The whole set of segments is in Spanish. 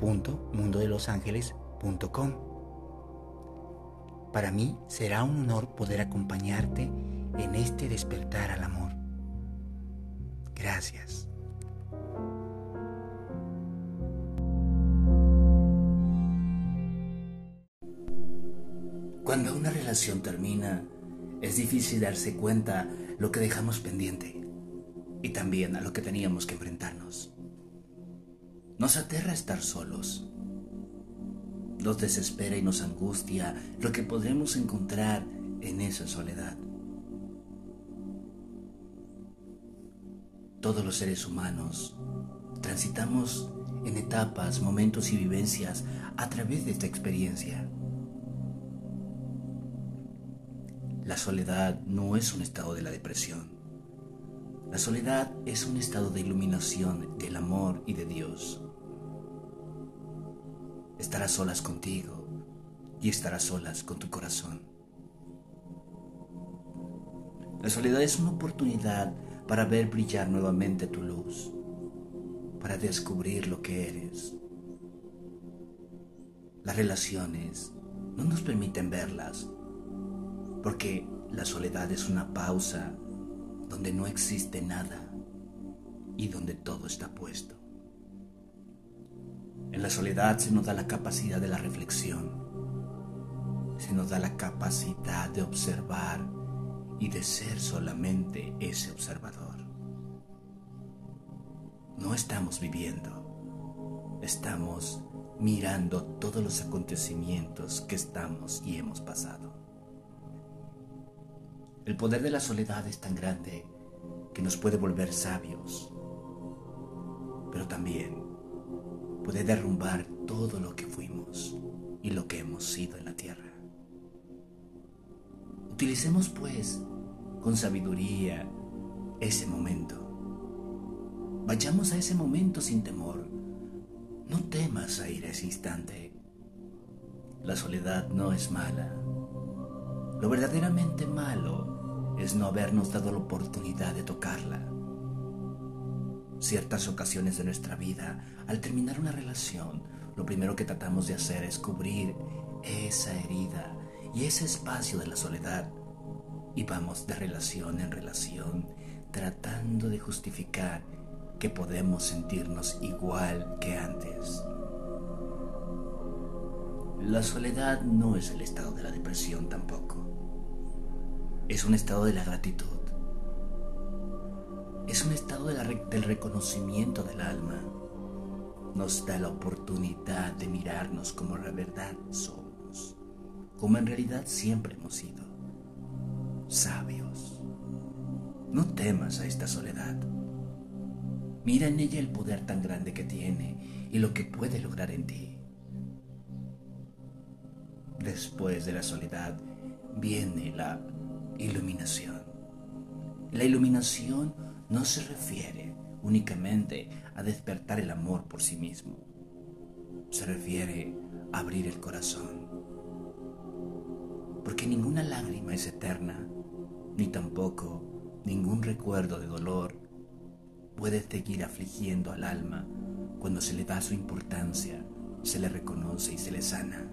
www.mundodelosangeles.com. Para mí será un honor poder acompañarte en este despertar al amor. Gracias. Cuando una relación termina, es difícil darse cuenta lo que dejamos pendiente y también a lo que teníamos que enfrentarnos. Nos aterra estar solos. Nos desespera y nos angustia lo que podremos encontrar en esa soledad. Todos los seres humanos transitamos en etapas, momentos y vivencias a través de esta experiencia. La soledad no es un estado de la depresión. La soledad es un estado de iluminación del amor y de Dios. Estarás solas contigo y estarás solas con tu corazón. La soledad es una oportunidad para ver brillar nuevamente tu luz, para descubrir lo que eres. Las relaciones no nos permiten verlas, porque la soledad es una pausa donde no existe nada y donde todo está puesto. En la soledad se nos da la capacidad de la reflexión, se nos da la capacidad de observar y de ser solamente ese observador. No estamos viviendo, estamos mirando todos los acontecimientos que estamos y hemos pasado. El poder de la soledad es tan grande que nos puede volver sabios, pero también puede derrumbar todo lo que fuimos y lo que hemos sido en la tierra. Utilicemos pues con sabiduría ese momento. Vayamos a ese momento sin temor. No temas a ir a ese instante. La soledad no es mala. Lo verdaderamente malo es no habernos dado la oportunidad de tocarla. Ciertas ocasiones de nuestra vida, al terminar una relación, lo primero que tratamos de hacer es cubrir esa herida y ese espacio de la soledad y vamos de relación en relación tratando de justificar que podemos sentirnos igual que antes. La soledad no es el estado de la depresión tampoco. Es un estado de la gratitud. Es un estado del reconocimiento del alma. Nos da la oportunidad de mirarnos como la verdad somos, como en realidad siempre hemos sido sabios. No temas a esta soledad. Mira en ella el poder tan grande que tiene y lo que puede lograr en ti. Después de la soledad viene la iluminación. La iluminación no se refiere únicamente a despertar el amor por sí mismo. Se refiere a abrir el corazón. Porque ninguna lágrima es eterna ni tampoco ningún recuerdo de dolor puede seguir afligiendo al alma cuando se le da su importancia, se le reconoce y se le sana.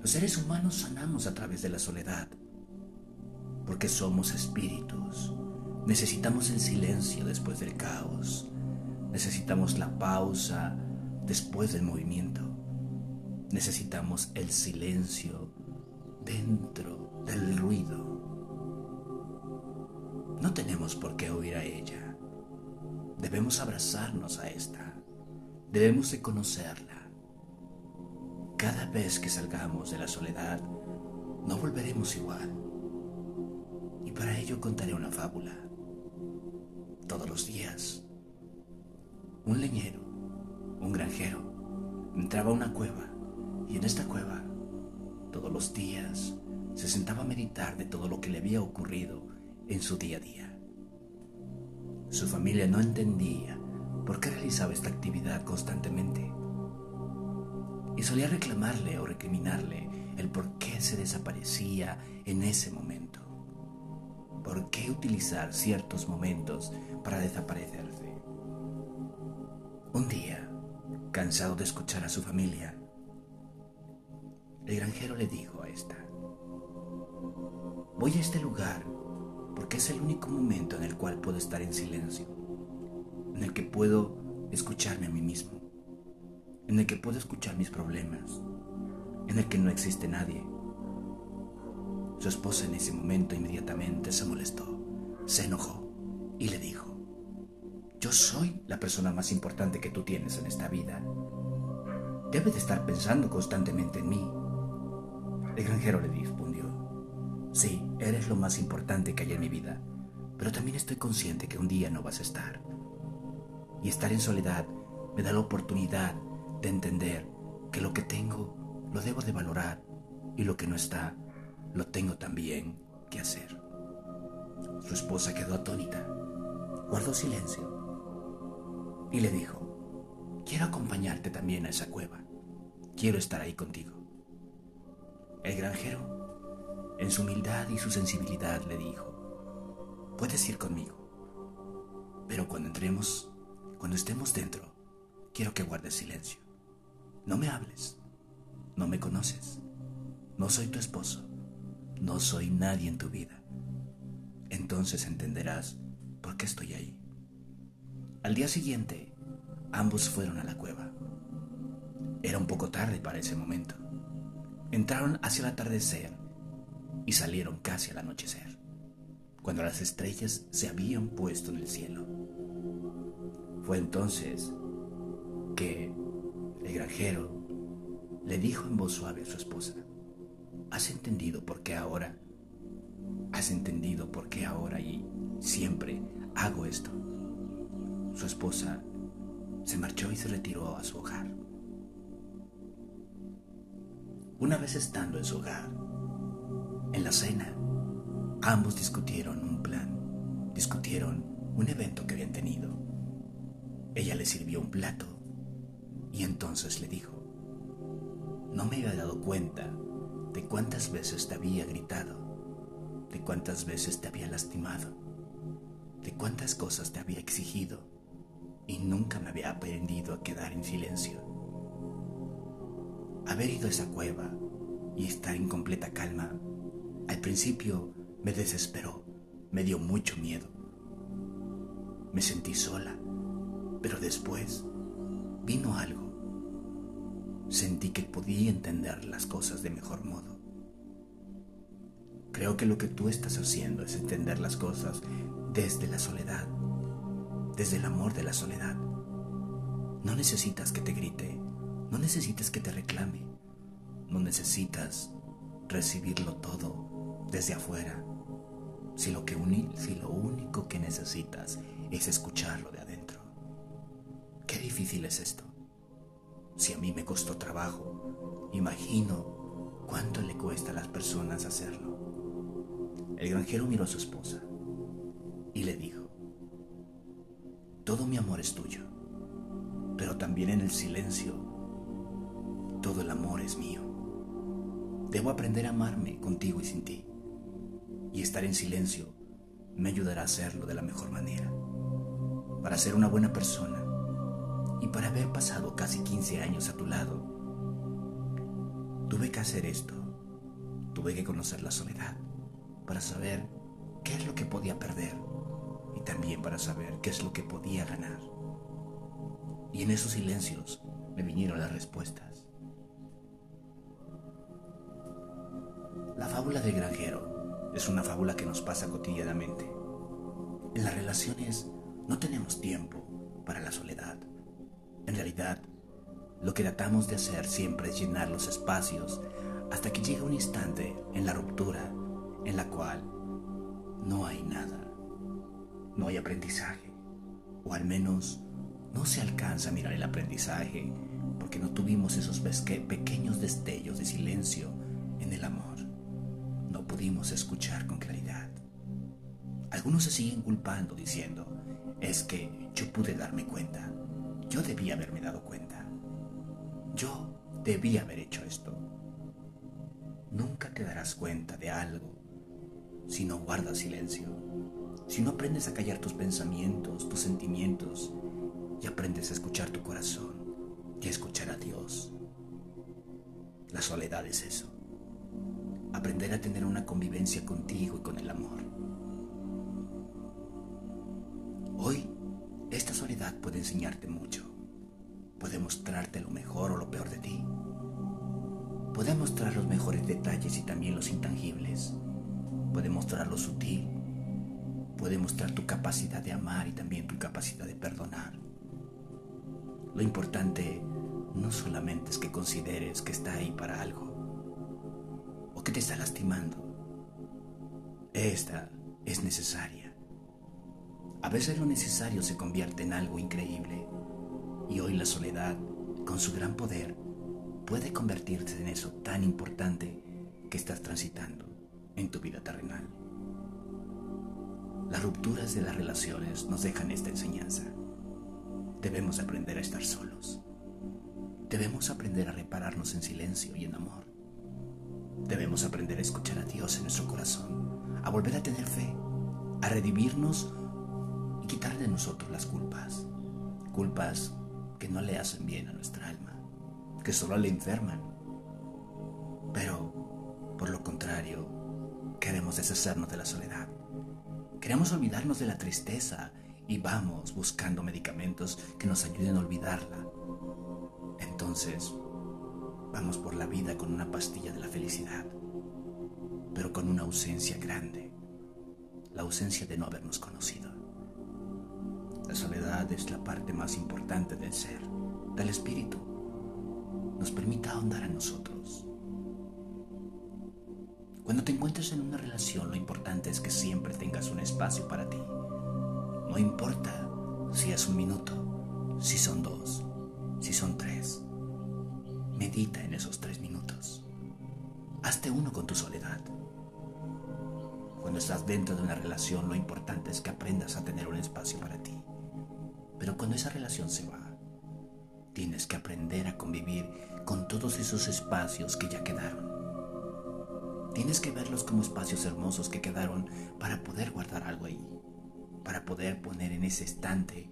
Los seres humanos sanamos a través de la soledad, porque somos espíritus. Necesitamos el silencio después del caos. Necesitamos la pausa después del movimiento. Necesitamos el silencio dentro del ruido. No tenemos por qué huir a ella. Debemos abrazarnos a esta. Debemos de conocerla. Cada vez que salgamos de la soledad, no volveremos igual. Para ello contaré una fábula. Todos los días, un leñero un granjero, entraba a una cueva y en esta cueva, todos los días, se sentaba a meditar de todo lo que le había ocurrido en su día a día. Su familia no entendía por qué realizaba esta actividad constantemente y solía reclamarle o recriminarle el por qué se desaparecía en ese momento. ¿Por qué utilizar ciertos momentos para desaparecerse? Un día, cansado de escuchar a su familia, el granjero le dijo a esta, voy a este lugar porque es el único momento en el cual puedo estar en silencio, en el que puedo escucharme a mí mismo, en el que puedo escuchar mis problemas, en el que no existe nadie. Su esposa en ese momento inmediatamente se molestó, se enojó y le dijo, yo soy la persona más importante que tú tienes en esta vida. Debes de estar pensando constantemente en mí. El granjero le respondió, sí, eres lo más importante que hay en mi vida, pero también estoy consciente que un día no vas a estar. Y estar en soledad me da la oportunidad de entender que lo que tengo lo debo de valorar y lo que no está, lo tengo también que hacer. Su esposa quedó atónita, guardó silencio y le dijo, quiero acompañarte también a esa cueva, quiero estar ahí contigo. El granjero, en su humildad y su sensibilidad, le dijo, puedes ir conmigo, pero cuando entremos, cuando estemos dentro, quiero que guardes silencio. No me hables. No me conoces. No soy tu esposo. No soy nadie en tu vida. Entonces entenderás por qué estoy ahí. Al día siguiente, ambos fueron a la cueva. Era un poco tarde para ese momento. Entraron hacia el atardecer y salieron casi al anochecer, cuando las estrellas se habían puesto en el cielo. Fue entonces que el granjero le dijo en voz suave a su esposa, ¿has entendido por qué ahora? ¿Has entendido por qué ahora y siempre hago esto? Su esposa se marchó y se retiró a su hogar. Una vez estando en su hogar, en la cena, ambos discutieron un plan, discutieron un evento que habían tenido. Ella le sirvió un plato y entonces le dijo, no me había dado cuenta de cuántas veces te había gritado, de cuántas veces te había lastimado, de cuántas cosas te había exigido y nunca me había aprendido a quedar en silencio. Haber ido a esa cueva y estar en completa calma, al principio me desesperó, me dio mucho miedo. Me sentí sola, pero después vino algo sentí que podía entender las cosas de mejor modo. Creo que lo que tú estás haciendo es entender las cosas desde la soledad, desde el amor de la soledad. No necesitas que te grite, no necesitas que te reclame, no necesitas recibirlo todo desde afuera, si lo, que si lo único que necesitas es escucharlo de adentro. Qué difícil es esto. Si a mí me costó trabajo, imagino cuánto le cuesta a las personas hacerlo. El granjero miró a su esposa y le dijo, todo mi amor es tuyo, pero también en el silencio, todo el amor es mío. Debo aprender a amarme contigo y sin ti, y estar en silencio me ayudará a hacerlo de la mejor manera, para ser una buena persona y para haber pasado casi 15 años a tu lado, tuve que hacer esto. Tuve que conocer la soledad para saber qué es lo que podía perder y también para saber qué es lo que podía ganar. Y en esos silencios me vinieron las respuestas. La fábula del granjero es una fábula que nos pasa cotidianamente. En las relaciones no tenemos tiempo para la soledad. En realidad, lo que tratamos de hacer siempre es llenar los espacios hasta que llega un instante en la ruptura en la cual no hay nada, no hay aprendizaje, o al menos no se alcanza a mirar el aprendizaje porque no tuvimos esos pequeños destellos de silencio en el amor. No pudimos escuchar con claridad. Algunos se siguen culpando diciendo, es que yo pude darme cuenta, yo debía haberme dado cuenta, yo debía haber hecho esto. Nunca te darás cuenta de algo si no guardas silencio, si no aprendes a callar tus pensamientos, tus sentimientos y aprendes a escuchar tu corazón y a escuchar a Dios. La soledad es eso. Aprender a tener una convivencia contigo y con el amor. Hoy, esta soledad puede enseñarte mucho. Puede mostrarte lo mejor o lo peor de ti. Puede mostrar los mejores detalles y también los intangibles. Puede mostrar lo sutil. Puede mostrar tu capacidad de amar y también tu capacidad de perdonar. Lo importante no solamente es que consideres que está ahí para algo o que te está lastimando. Esta es necesaria. A veces lo necesario se convierte en algo increíble y hoy la soledad, con su gran poder, puede convertirse en eso tan importante que estás transitando en tu vida terrenal. Las rupturas de las relaciones nos dejan esta enseñanza. Debemos aprender a estar solos. Debemos aprender a repararnos en silencio y en amor. Debemos aprender a escuchar a Dios en nuestro corazón, a volver a tener fe, a redimirnos y quitar de nosotros las culpas. Culpas que no le hacen bien a nuestra alma, que solo le enferman. Pero, por lo contrario, queremos deshacernos de la soledad. Queremos olvidarnos de la tristeza y vamos buscando medicamentos que nos ayuden a olvidarla. Entonces, vamos por la vida con una pastilla de la felicidad, pero con una ausencia grande, la ausencia de no habernos conocido. La soledad es la parte más importante del ser, del espíritu. Nos permite ahondar a nosotros. Cuando te encuentres en una relación, lo importante es que siempre tengas un espacio para ti. No importa si es un minuto, si son dos, si son tres. Medita en esos tres minutos. Hazte uno con tu soledad. Cuando estás dentro de una relación, lo importante es que aprendas a tener un espacio para ti. Pero cuando esa relación se va, tienes que aprender a convivir con todos esos espacios que ya quedaron. Tienes que verlos como espacios hermosos que quedaron para poder guardar algo ahí para poder poner en ese estante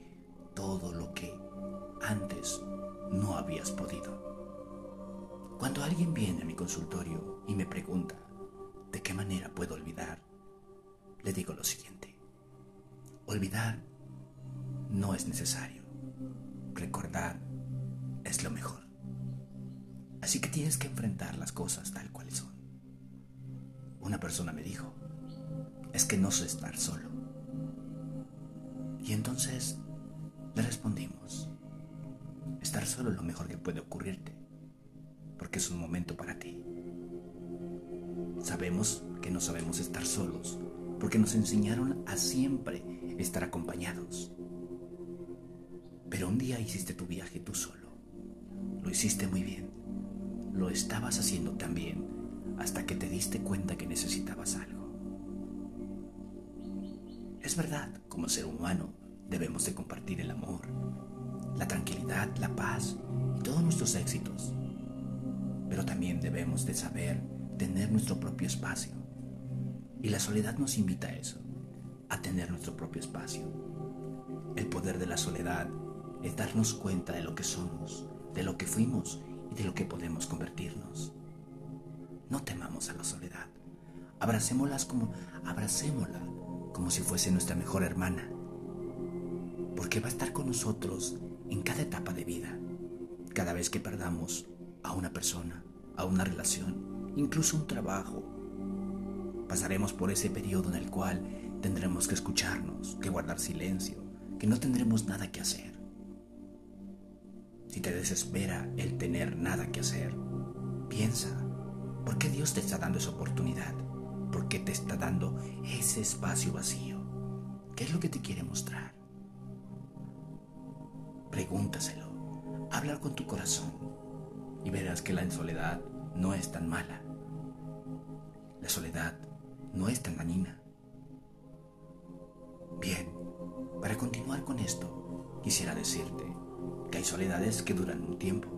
todo lo que antes no habías podido. Cuando alguien viene a mi consultorio y me pregunta de qué manera puedo olvidar, le digo lo siguiente. Olvidar no es necesario. Recordar es lo mejor. Así que tienes que enfrentar las cosas tal cuales son. Una persona me dijo, es que no sé estar solo. Y entonces le respondimos, estar solo es lo mejor que puede ocurrirte, porque es un momento para ti. Sabemos que no sabemos estar solos, porque nos enseñaron a siempre estar acompañados. Pero un día hiciste tu viaje tú solo. Lo hiciste muy bien. Lo estabas haciendo tan bien hasta que te diste cuenta que necesitabas algo. Es verdad, como ser humano, debemos de compartir el amor, la tranquilidad, la paz y todos nuestros éxitos. Pero también debemos de saber tener nuestro propio espacio. Y la soledad nos invita a eso, a tener nuestro propio espacio. El poder de la soledad es darnos cuenta de lo que somos, de lo que fuimos y de lo que podemos convertirnos. No temamos a la soledad. Abracémoslas como abracémosla como si fuese nuestra mejor hermana porque va a estar con nosotros en cada etapa de vida, cada vez que perdamos a una persona, a una relación, incluso un trabajo. Pasaremos por ese periodo en el cual tendremos que escucharnos, que guardar silencio, que no tendremos nada que hacer. Si te desespera el tener nada que hacer, piensa, ¿por qué Dios te está dando esa oportunidad? ¿Por qué te está dando ese espacio vacío? ¿Qué es lo que te quiere mostrar? pregúntaselo, hablar con tu corazón y verás que la soledad no es tan mala. La soledad no es tan dañina. Bien, para continuar con esto, quisiera decirte hay soledades que duran un tiempo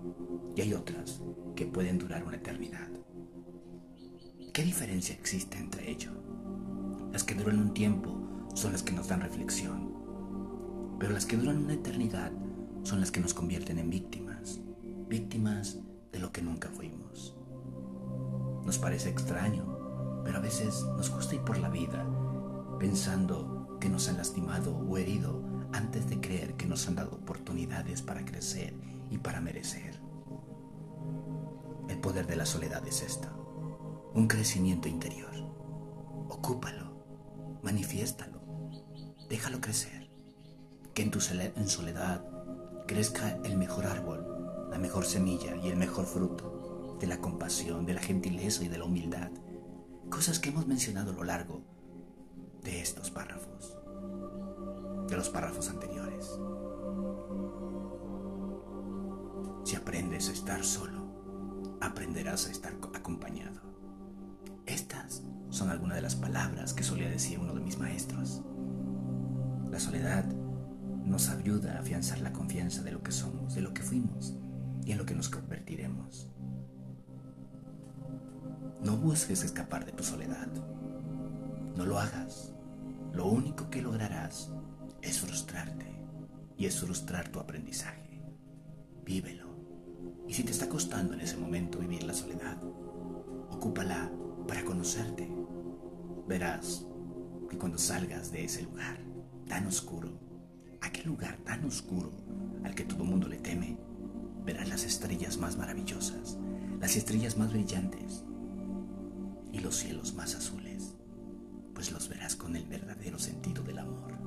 y hay otras que pueden durar una eternidad. ¿Qué diferencia existe entre ello? Las que duran un tiempo son las que nos dan reflexión, pero las que duran una eternidad son las que nos convierten en víctimas, víctimas de lo que nunca fuimos. Nos parece extraño, pero a veces nos gusta ir por la vida pensando que nos han lastimado o herido antes de que nos han dado oportunidades para crecer y para merecer. El poder de la soledad es esto, un crecimiento interior. Ocúpalo, manifiéstalo, déjalo crecer, que en tu en soledad crezca el mejor árbol, la mejor semilla y el mejor fruto de la compasión, de la gentileza y de la humildad, cosas que hemos mencionado a lo largo de estos párrafos de los párrafos anteriores. Si aprendes a estar solo, aprenderás a estar acompañado. Estas son algunas de las palabras que solía decir uno de mis maestros. La soledad nos ayuda a afianzar la confianza de lo que somos, de lo que fuimos y en lo que nos convertiremos. No busques escapar de tu soledad. No lo hagas. Lo único que lograrás es frustrarte y es frustrar tu aprendizaje. Vívelo. Y si te está costando en ese momento vivir la soledad, ocúpala para conocerte. Verás que cuando salgas de ese lugar tan oscuro, aquel lugar tan oscuro al que todo mundo le teme, verás las estrellas más maravillosas, las estrellas más brillantes y los cielos más azules, pues los verás con el verdadero sentido del amor.